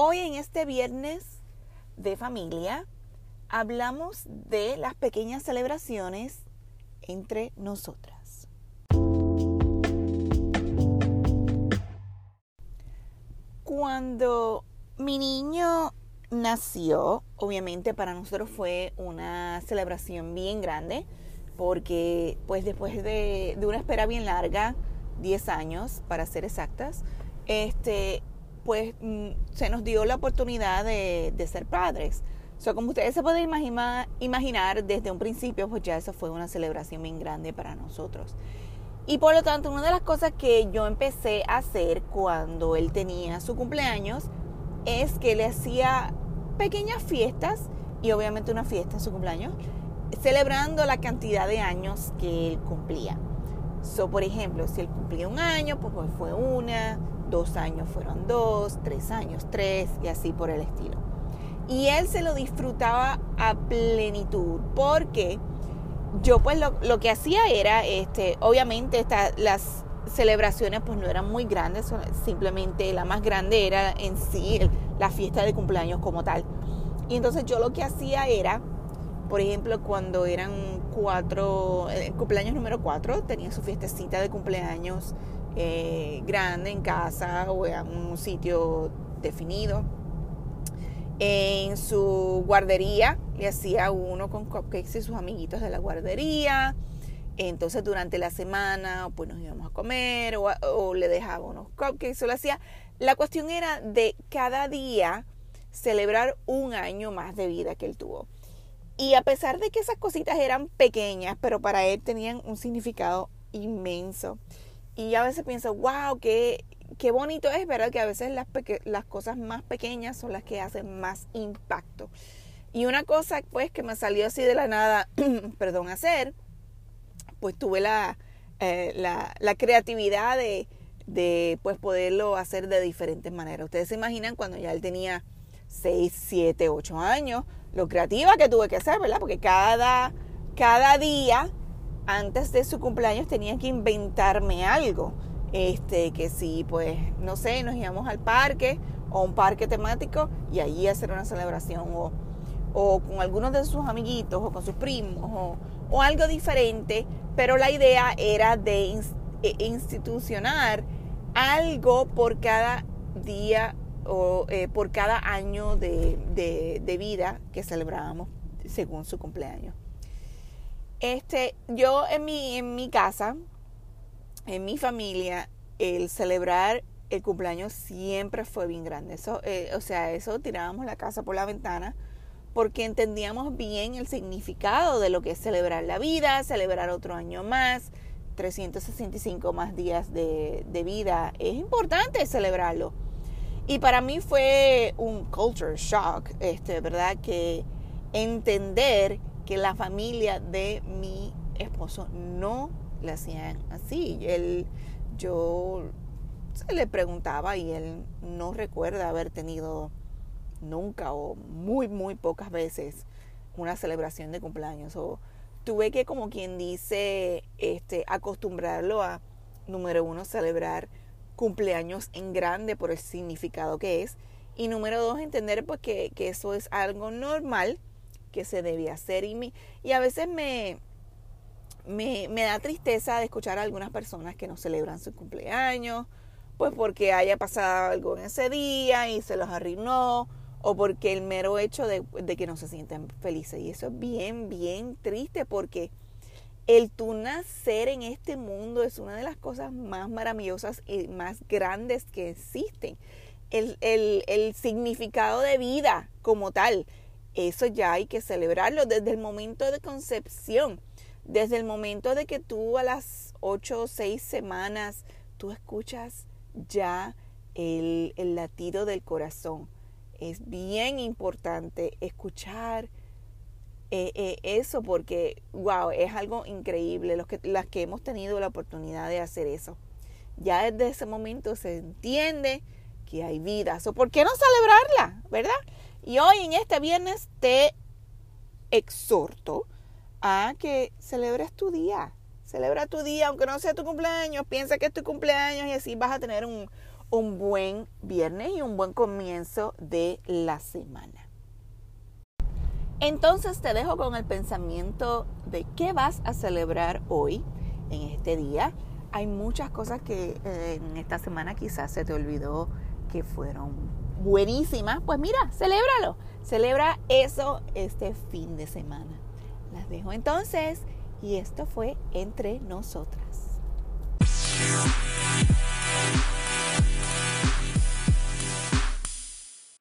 Hoy en este viernes de familia hablamos de las pequeñas celebraciones entre nosotras. Cuando mi niño nació, obviamente para nosotros fue una celebración bien grande, porque pues después de, de una espera bien larga, 10 años para ser exactas, este, pues mm, se nos dio la oportunidad de, ser padres. O como ustedes se pueden imaginar, desde un principio, pues ya eso fue una celebración bien grande para nosotros. Y por lo tanto, una de las cosas que yo empecé a hacer cuando él tenía su cumpleaños es que le hacía pequeñas fiestas y obviamente una fiesta en su cumpleaños, celebrando la cantidad de años que él cumplía. So, por ejemplo, si él cumplía un año, pues fue una, dos años fueron dos, tres años tres y así por el estilo. Y él se lo disfrutaba a plenitud porque yo pues lo, que hacía era, este, obviamente las celebraciones pues no eran muy grandes, simplemente la más grande era en sí la fiesta de cumpleaños como tal. Y entonces yo lo que hacía era, por ejemplo, cuando eran cuatro, el cumpleaños número cuatro, tenía su fiestecita de cumpleaños eh, grande en casa o en un sitio definido. En su guardería le hacía uno con cupcakes y sus amiguitos de la guardería. Entonces durante la semana pues nos íbamos a comer o, le dejaba unos cupcakes o lo hacía. La cuestión era de cada día celebrar un año más de vida que él tuvo. Y a pesar de que esas cositas eran pequeñas, pero para él tenían un significado inmenso. Y a veces pienso, wow, qué, qué bonito es, ¿verdad? Que a veces las, las cosas más pequeñas son las que hacen más impacto. Y una cosa, pues, que me salió así de la nada, perdón, hacer, pues tuve la, eh, la, la, creatividad de, de, pues, poderlo hacer de diferentes maneras. Ustedes se imaginan cuando ya él tenía 6, 7, 8 años, lo creativa que tuve que hacer, ¿verdad? Porque cada, cada día antes de su cumpleaños tenía que inventarme algo. Este, que si, pues, no sé, nos íbamos al parque o un parque temático y allí hacer una celebración o, o con algunos de sus amiguitos o con sus primos o, algo diferente, pero la idea era de e, institucionar algo por cada día o eh, por cada año de vida que celebrábamos según su cumpleaños. Este, yo en mi, en mi casa, en mi familia, el celebrar el cumpleaños siempre fue bien grande. Eso, eh, o sea, eso tirábamos la casa por la ventana porque entendíamos bien el significado de lo que es celebrar la vida, celebrar otro año más, 365 más días de, de vida. Es importante celebrarlo. Y para mí fue un culture shock, este, ¿verdad? Que entender que la familia de mi esposo no le hacían así. Él, yo se le preguntaba y él no recuerda haber tenido nunca o muy, muy pocas veces una celebración de cumpleaños. O tuve que, como quien dice, este, acostumbrarlo a, número uno, celebrar cumpleaños en grande por el significado que es. Y número dos, entender pues que, que eso es algo normal que se debe hacer. Y, y a veces me, me, me, da tristeza de escuchar a algunas personas que no celebran su cumpleaños, pues porque haya pasado algo en ese día y se los arruinó, o porque el mero hecho de, de que no se sienten felices. Y eso es bien, bien triste porque el tú nacer en este mundo es una de las cosas más maravillosas y más grandes que existen. El, el, el significado de vida como tal eso ya hay que celebrarlo desde el momento de concepción, desde el momento de que tú a las ocho o seis semanas tú escuchas ya el, latido del corazón. Es bien importante escuchar eh, eh, eso porque, wow, es algo increíble los que, las que hemos tenido la oportunidad de hacer eso. Ya desde ese momento se entiende que hay vida. ¿O ¿Por qué no celebrarla? ¿Verdad? Y hoy en este viernes te exhorto a que celebres tu día. Celebra tu día, aunque no sea tu cumpleaños, piensa que es tu cumpleaños y así vas a tener un, un buen viernes y un buen comienzo de la semana. Entonces te dejo con el pensamiento de qué vas a celebrar hoy, en este día. Hay muchas cosas que eh, en esta semana quizás se te olvidó que fueron buenísimas. Pues mira, celébralo. Celebra eso este fin de semana. Las dejo entonces y esto fue entre nosotras.